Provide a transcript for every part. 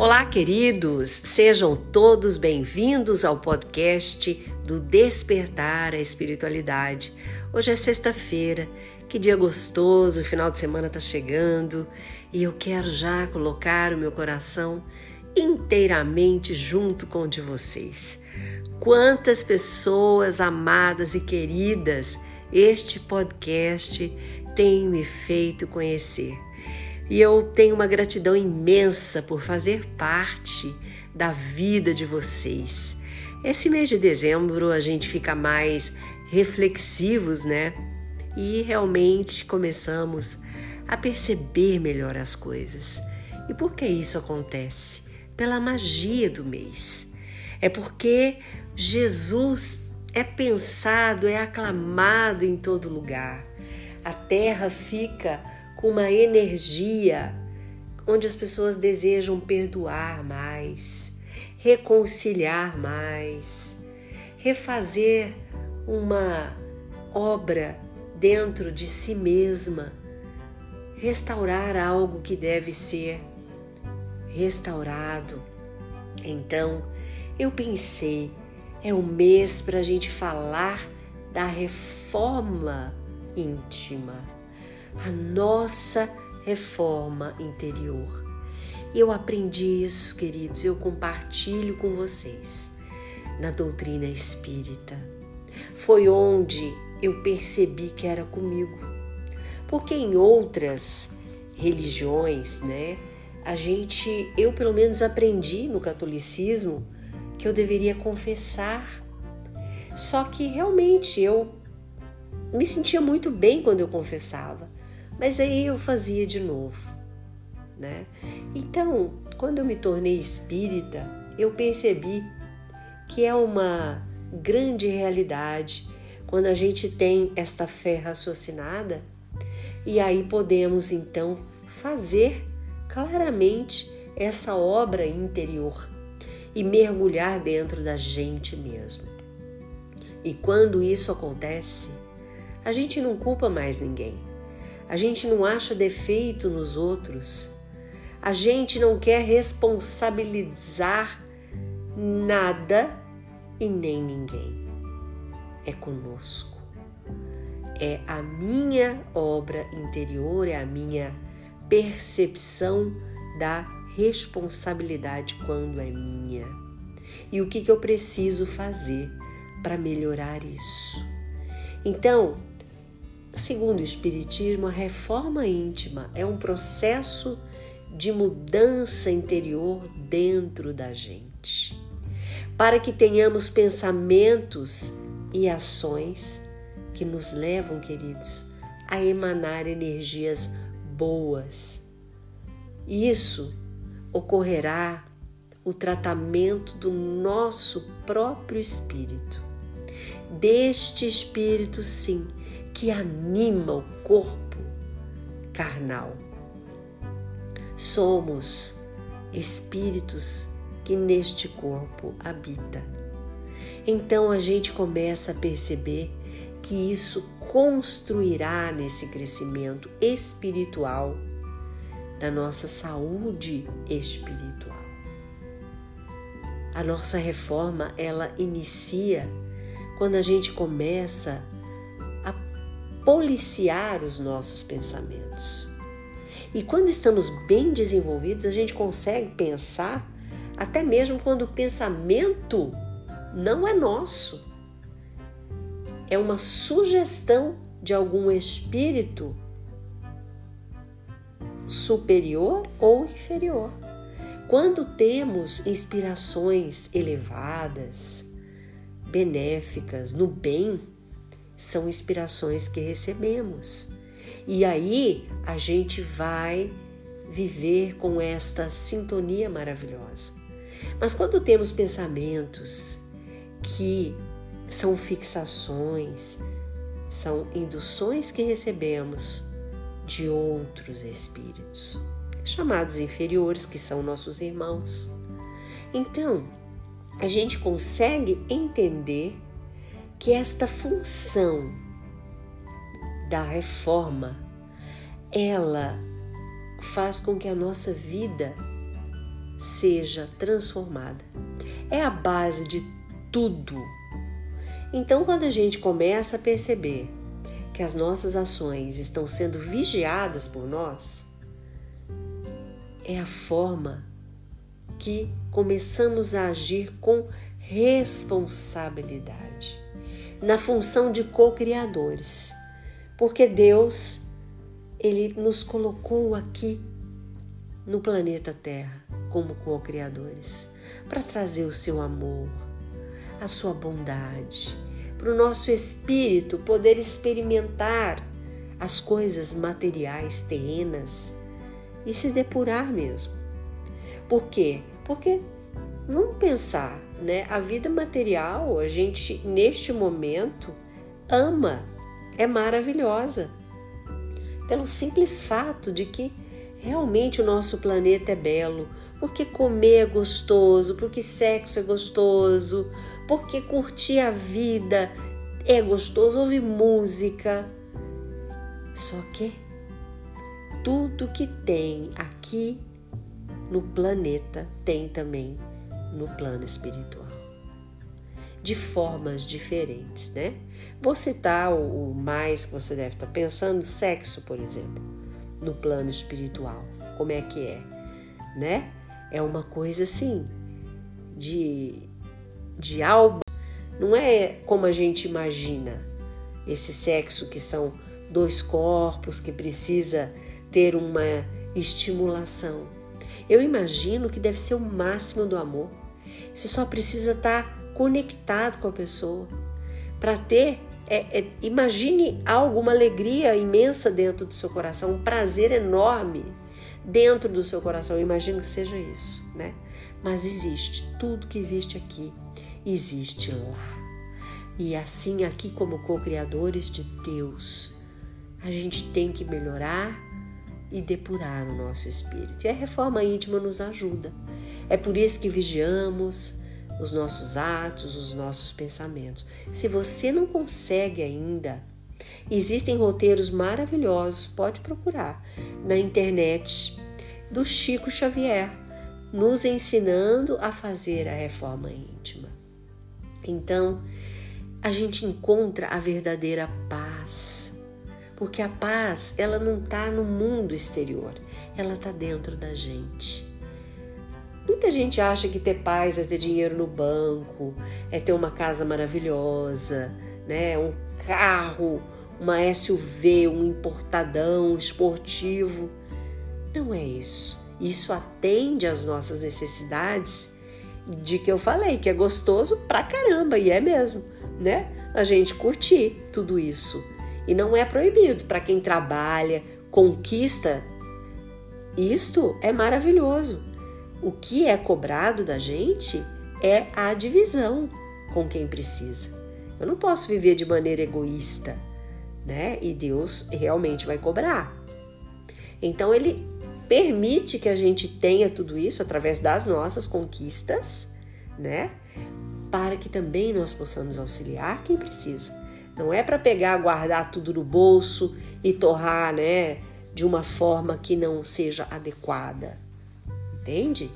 Olá, queridos! Sejam todos bem-vindos ao podcast do Despertar a Espiritualidade. Hoje é sexta-feira, que dia gostoso, o final de semana está chegando e eu quero já colocar o meu coração inteiramente junto com o de vocês. Quantas pessoas amadas e queridas este podcast tem me feito conhecer e eu tenho uma gratidão imensa por fazer parte da vida de vocês. Esse mês de dezembro a gente fica mais reflexivos, né? E realmente começamos a perceber melhor as coisas. E por que isso acontece? Pela magia do mês. É porque Jesus é pensado, é aclamado em todo lugar. A terra fica com uma energia onde as pessoas desejam perdoar mais, reconciliar mais, refazer uma obra dentro de si mesma, restaurar algo que deve ser restaurado. Então, eu pensei, é o mês para a gente falar da reforma íntima a nossa reforma interior. Eu aprendi isso, queridos, eu compartilho com vocês na doutrina espírita. Foi onde eu percebi que era comigo. Porque em outras religiões, né, a gente, eu pelo menos aprendi no catolicismo que eu deveria confessar. Só que realmente eu me sentia muito bem quando eu confessava. Mas aí eu fazia de novo, né? Então, quando eu me tornei espírita, eu percebi que é uma grande realidade quando a gente tem esta fé raciocinada e aí podemos então fazer claramente essa obra interior e mergulhar dentro da gente mesmo. E quando isso acontece, a gente não culpa mais ninguém a gente não acha defeito nos outros, a gente não quer responsabilizar nada e nem ninguém. É conosco. É a minha obra interior, é a minha percepção da responsabilidade quando é minha. E o que, que eu preciso fazer para melhorar isso? Então, Segundo o Espiritismo, a reforma íntima é um processo de mudança interior dentro da gente, para que tenhamos pensamentos e ações que nos levam, queridos, a emanar energias boas. Isso ocorrerá o tratamento do nosso próprio espírito, deste espírito, sim que anima o corpo carnal. Somos espíritos que neste corpo habita. Então a gente começa a perceber que isso construirá nesse crescimento espiritual da nossa saúde espiritual. A nossa reforma, ela inicia quando a gente começa policiar os nossos pensamentos. E quando estamos bem desenvolvidos, a gente consegue pensar até mesmo quando o pensamento não é nosso. É uma sugestão de algum espírito superior ou inferior. Quando temos inspirações elevadas, benéficas, no bem, são inspirações que recebemos. E aí a gente vai viver com esta sintonia maravilhosa. Mas quando temos pensamentos que são fixações, são induções que recebemos de outros espíritos, chamados inferiores, que são nossos irmãos. Então, a gente consegue entender que esta função da reforma ela faz com que a nossa vida seja transformada. É a base de tudo. Então, quando a gente começa a perceber que as nossas ações estão sendo vigiadas por nós, é a forma que começamos a agir com responsabilidade, na função de co-criadores, porque Deus ele nos colocou aqui no planeta Terra como co-criadores para trazer o seu amor, a sua bondade, para o nosso espírito poder experimentar as coisas materiais, terrenas e se depurar mesmo. Por quê? Porque vamos pensar, né? A vida material, a gente neste momento ama, é maravilhosa. Pelo simples fato de que realmente o nosso planeta é belo, porque comer é gostoso, porque sexo é gostoso, porque curtir a vida é gostoso, ouvir música. Só que tudo que tem aqui no planeta tem também no plano espiritual. De formas diferentes, né? Vou citar o mais que você deve estar pensando: sexo, por exemplo, no plano espiritual. Como é que é, né? É uma coisa assim, de, de algo. Não é como a gente imagina esse sexo que são dois corpos que precisa ter uma estimulação. Eu imagino que deve ser o máximo do amor. Você só precisa estar conectado com a pessoa para ter. É, é, imagine algo, uma alegria imensa dentro do seu coração, um prazer enorme dentro do seu coração. Eu imagino que seja isso, né? Mas existe, tudo que existe aqui existe lá. E assim, aqui, como co-criadores de Deus, a gente tem que melhorar e depurar o nosso espírito. E a reforma íntima nos ajuda. É por isso que vigiamos os nossos atos, os nossos pensamentos. Se você não consegue ainda Existem roteiros maravilhosos, pode procurar na internet do Chico Xavier, nos ensinando a fazer a reforma íntima. Então, a gente encontra a verdadeira paz, porque a paz ela não está no mundo exterior, ela está dentro da gente. Muita gente acha que ter paz é ter dinheiro no banco, é ter uma casa maravilhosa, né, um carro uma SUV, um importadão esportivo. Não é isso. Isso atende às nossas necessidades de que eu falei, que é gostoso pra caramba, e é mesmo, né? A gente curtir tudo isso. E não é proibido para quem trabalha, conquista. Isto é maravilhoso. O que é cobrado da gente é a divisão com quem precisa. Eu não posso viver de maneira egoísta né? E Deus realmente vai cobrar. Então ele permite que a gente tenha tudo isso através das nossas conquistas, né? Para que também nós possamos auxiliar quem precisa. Não é para pegar, guardar tudo no bolso e torrar, né, de uma forma que não seja adequada. Entende?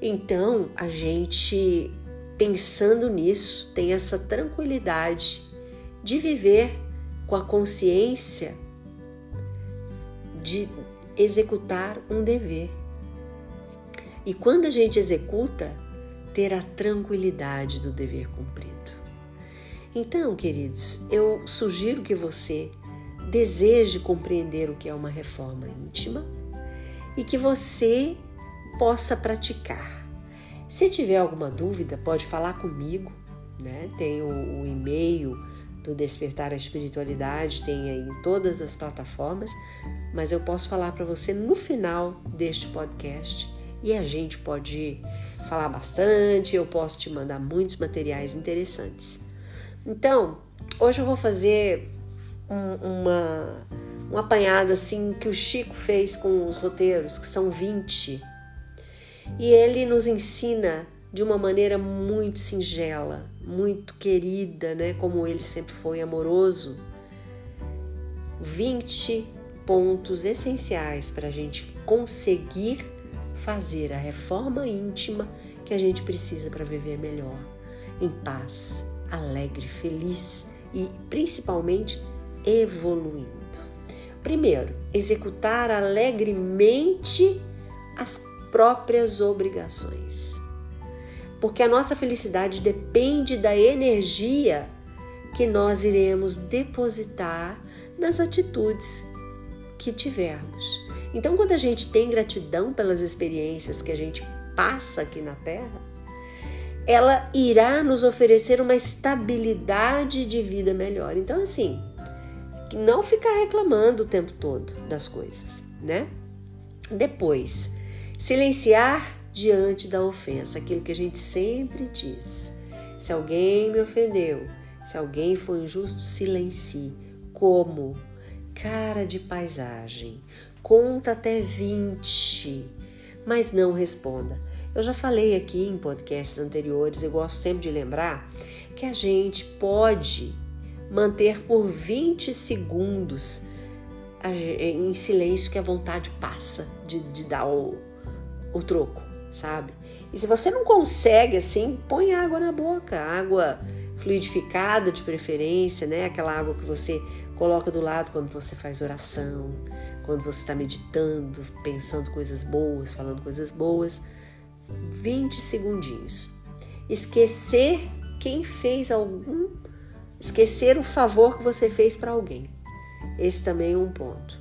Então, a gente pensando nisso, tem essa tranquilidade de viver com a consciência de executar um dever. E quando a gente executa, ter a tranquilidade do dever cumprido. Então, queridos, eu sugiro que você deseje compreender o que é uma reforma íntima e que você possa praticar. Se tiver alguma dúvida, pode falar comigo, né? Tem o, o e-mail do Despertar a Espiritualidade, tem aí em todas as plataformas, mas eu posso falar para você no final deste podcast e a gente pode falar bastante, eu posso te mandar muitos materiais interessantes. Então, hoje eu vou fazer um, uma, um apanhado assim que o Chico fez com os roteiros, que são 20. E ele nos ensina de uma maneira muito singela, muito querida, né? Como ele sempre foi amoroso. 20 pontos essenciais para a gente conseguir fazer a reforma íntima que a gente precisa para viver melhor, em paz, alegre, feliz e principalmente evoluindo. Primeiro, executar alegremente as próprias obrigações. Porque a nossa felicidade depende da energia que nós iremos depositar nas atitudes que tivermos. Então, quando a gente tem gratidão pelas experiências que a gente passa aqui na Terra, ela irá nos oferecer uma estabilidade de vida melhor. Então, assim, não ficar reclamando o tempo todo das coisas, né? Depois, silenciar diante da ofensa, aquilo que a gente sempre diz. Se alguém me ofendeu, se alguém foi injusto, silencie. Como? Cara de paisagem. Conta até 20, mas não responda. Eu já falei aqui em podcasts anteriores, eu gosto sempre de lembrar que a gente pode manter por 20 segundos em silêncio que a vontade passa de, de dar o, o troco, sabe? E se você não consegue assim, põe água na boca, água fluidificada de preferência, né? Aquela água que você coloca do lado quando você faz oração, quando você está meditando, pensando coisas boas, falando coisas boas. 20 segundinhos. Esquecer quem fez algum, esquecer o favor que você fez para alguém. Esse também é um ponto,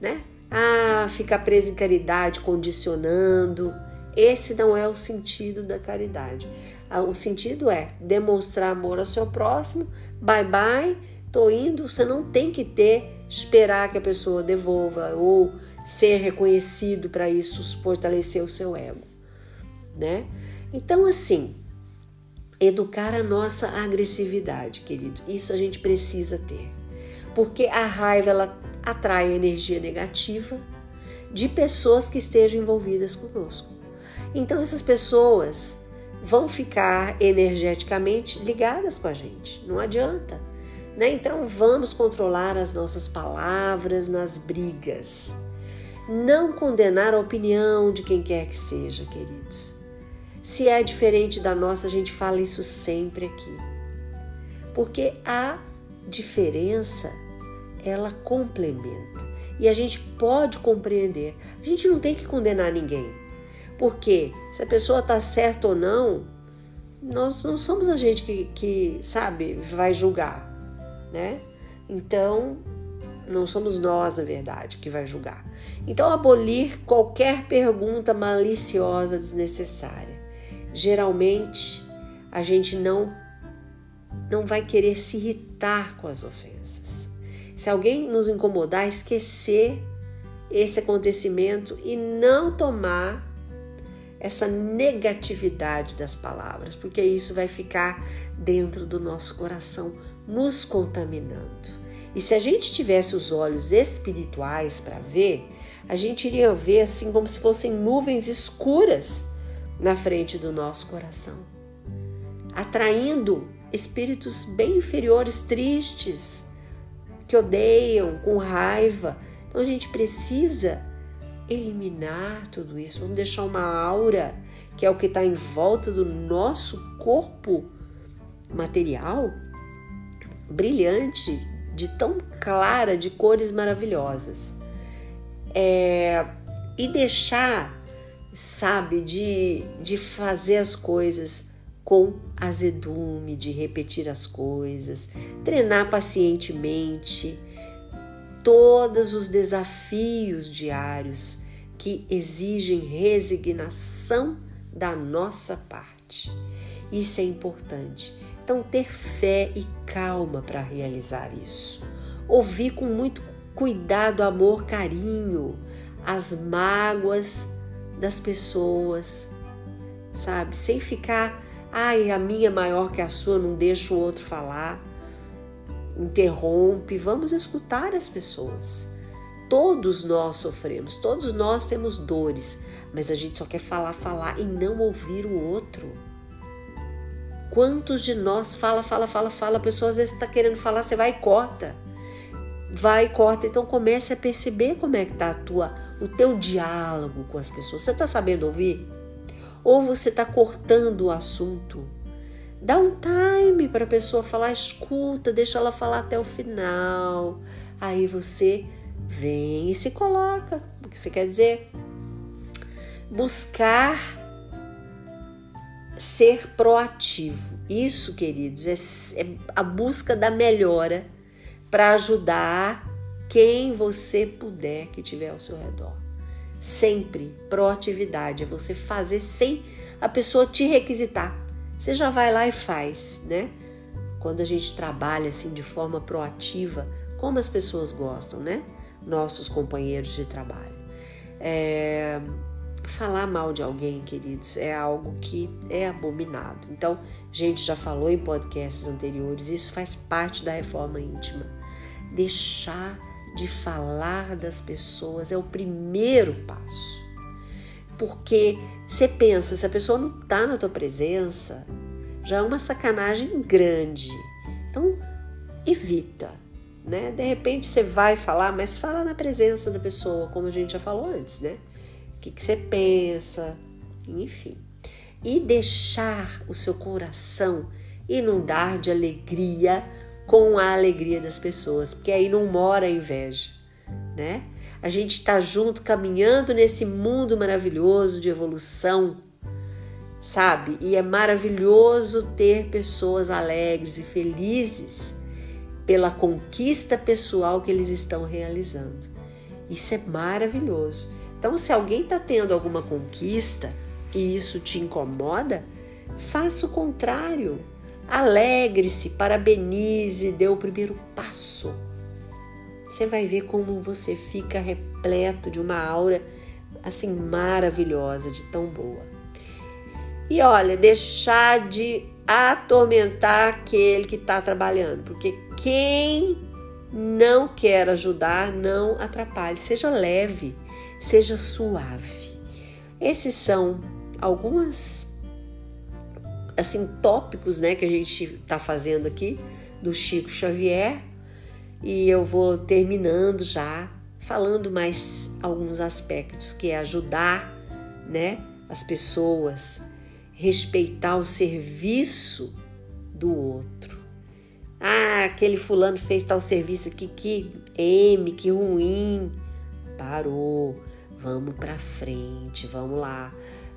né? Ah, ficar preso em caridade, condicionando. Esse não é o sentido da caridade. Ah, o sentido é demonstrar amor ao seu próximo. Bye bye, tô indo. Você não tem que ter esperar que a pessoa devolva ou ser reconhecido para isso fortalecer o seu ego né? Então, assim, educar a nossa agressividade, querido, isso a gente precisa ter. Porque a raiva ela atrai energia negativa de pessoas que estejam envolvidas conosco. Então, essas pessoas vão ficar energeticamente ligadas com a gente, não adianta. Né? Então, vamos controlar as nossas palavras nas brigas. Não condenar a opinião de quem quer que seja, queridos. Se é diferente da nossa, a gente fala isso sempre aqui. Porque a diferença, ela complementa. E a gente pode compreender. A gente não tem que condenar ninguém. Porque se a pessoa está certa ou não, nós não somos a gente que, que, sabe, vai julgar, né? Então, não somos nós, na verdade, que vai julgar. Então, abolir qualquer pergunta maliciosa desnecessária geralmente a gente não não vai querer se irritar com as ofensas. Se alguém nos incomodar, esquecer esse acontecimento e não tomar essa negatividade das palavras, porque isso vai ficar dentro do nosso coração, nos contaminando. E se a gente tivesse os olhos espirituais para ver, a gente iria ver assim como se fossem nuvens escuras na frente do nosso coração, atraindo espíritos bem inferiores, tristes, que odeiam, com raiva. Então a gente precisa eliminar tudo isso. Vamos deixar uma aura, que é o que está em volta do nosso corpo material, brilhante, de tão clara, de cores maravilhosas. É, e deixar sabe, de, de fazer as coisas com azedume, de repetir as coisas, treinar pacientemente todos os desafios diários que exigem resignação da nossa parte. Isso é importante. Então, ter fé e calma para realizar isso. Ouvir com muito cuidado, amor, carinho as mágoas das pessoas, sabe? Sem ficar, ai, a minha é maior que a sua, não deixa o outro falar. Interrompe, vamos escutar as pessoas. Todos nós sofremos, todos nós temos dores, mas a gente só quer falar, falar e não ouvir o outro. Quantos de nós fala, fala, fala, fala, a pessoa às vezes está querendo falar, você vai e corta. Vai e corta. Então comece a perceber como é que está a tua o teu diálogo com as pessoas? Você está sabendo ouvir? Ou você está cortando o assunto? Dá um time para a pessoa falar, escuta, deixa ela falar até o final. Aí você vem e se coloca. O que você quer dizer? Buscar ser proativo. Isso, queridos, é, é a busca da melhora para ajudar quem você puder que tiver ao seu redor. Sempre proatividade é você fazer sem a pessoa te requisitar. Você já vai lá e faz, né? Quando a gente trabalha assim de forma proativa, como as pessoas gostam, né? Nossos companheiros de trabalho. É, falar mal de alguém, queridos, é algo que é abominado. Então, a gente já falou em podcasts anteriores, isso faz parte da reforma íntima. Deixar de falar das pessoas é o primeiro passo. Porque você pensa, se a pessoa não está na tua presença, já é uma sacanagem grande. Então, evita, né? De repente você vai falar, mas fala na presença da pessoa, como a gente já falou antes, né? O que, que você pensa, enfim. E deixar o seu coração inundar de alegria com a alegria das pessoas, porque aí não mora a inveja, né? A gente está junto caminhando nesse mundo maravilhoso de evolução, sabe? E é maravilhoso ter pessoas alegres e felizes pela conquista pessoal que eles estão realizando. Isso é maravilhoso. Então, se alguém está tendo alguma conquista e isso te incomoda, faça o contrário. Alegre-se, parabenize, dê o primeiro passo você vai ver como você fica repleto de uma aura assim maravilhosa, de tão boa. E olha, deixar de atormentar aquele que está trabalhando, porque quem não quer ajudar, não atrapalhe. Seja leve, seja suave. Esses são algumas assim tópicos, né, que a gente está fazendo aqui do Chico Xavier e eu vou terminando já falando mais alguns aspectos que é ajudar, né, as pessoas, respeitar o serviço do outro. Ah, aquele fulano fez tal serviço aqui que M, que ruim. Parou. Vamos para frente, vamos lá.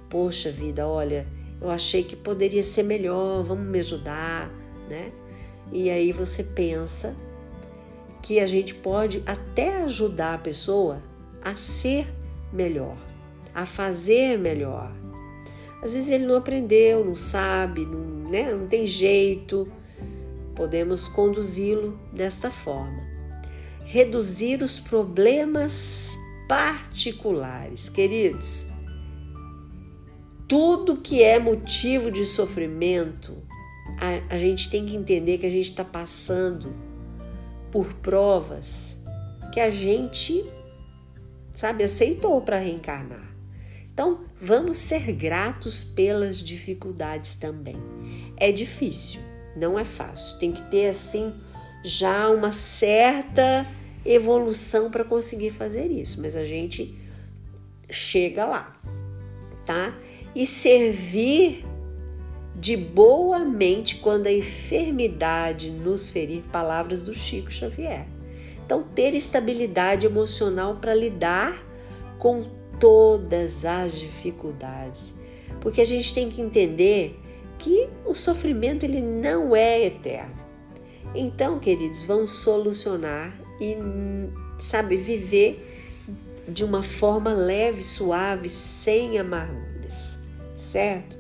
Poxa vida, olha, eu achei que poderia ser melhor, vamos me ajudar, né? E aí você pensa que a gente pode até ajudar a pessoa a ser melhor, a fazer melhor. Às vezes ele não aprendeu, não sabe, não, né, não tem jeito. Podemos conduzi-lo desta forma. Reduzir os problemas particulares. Queridos, tudo que é motivo de sofrimento, a, a gente tem que entender que a gente está passando por provas que a gente, sabe, aceitou para reencarnar. Então, vamos ser gratos pelas dificuldades também. É difícil, não é fácil. Tem que ter assim já uma certa evolução para conseguir fazer isso, mas a gente chega lá, tá? E servir de boa mente quando a enfermidade nos ferir, palavras do Chico Xavier. Então, ter estabilidade emocional para lidar com todas as dificuldades, porque a gente tem que entender que o sofrimento ele não é eterno. Então, queridos, vamos solucionar e, sabe, viver de uma forma leve, suave, sem amarguras, certo?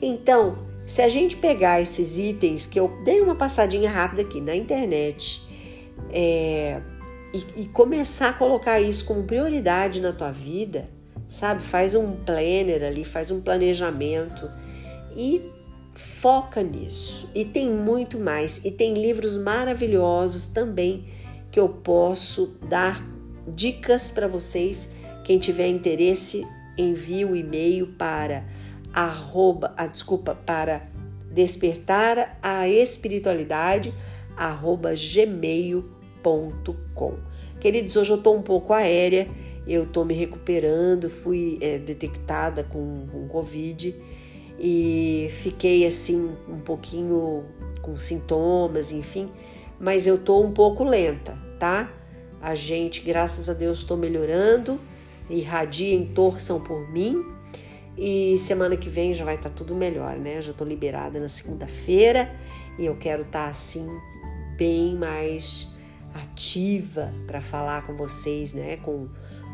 Então, se a gente pegar esses itens que eu dei uma passadinha rápida aqui na internet é, e, e, começar a colocar isso como prioridade na tua vida, sabe? Faz um planner ali, faz um planejamento e foca nisso. E tem muito mais. E tem livros maravilhosos também que eu posso dar dicas para vocês. Quem tiver interesse, envie o e-mail para arroba, ah, desculpa, para despertar a espiritualidade, arroba gmail.com. Queridos, hoje eu estou um pouco aérea eu tô me recuperando, fui é, detectada com, com Covid e fiquei assim um pouquinho com sintomas, enfim, mas eu tô um pouco lenta, tá? A gente, graças a Deus, estou melhorando. Irradiem, torçam por mim. E semana que vem já vai estar tá tudo melhor, né? já estou liberada na segunda-feira e eu quero estar tá, assim bem mais ativa para falar com vocês, né? Com,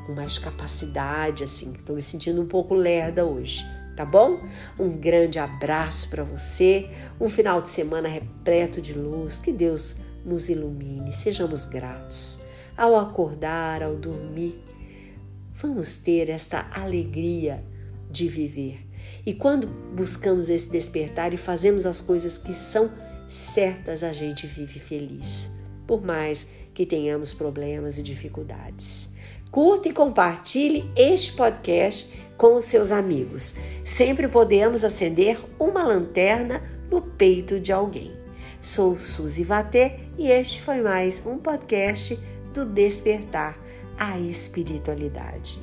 com mais capacidade, assim. Estou me sentindo um pouco lerda hoje, tá bom? Um grande abraço para você, um final de semana repleto de luz, que Deus nos ilumine, sejamos gratos. Ao acordar, ao dormir, vamos ter esta alegria de viver. E quando buscamos esse despertar e fazemos as coisas que são certas, a gente vive feliz, por mais que tenhamos problemas e dificuldades. Curta e compartilhe este podcast com os seus amigos. Sempre podemos acender uma lanterna no peito de alguém. Sou Suzy Vatê e este foi mais um podcast do Despertar a Espiritualidade.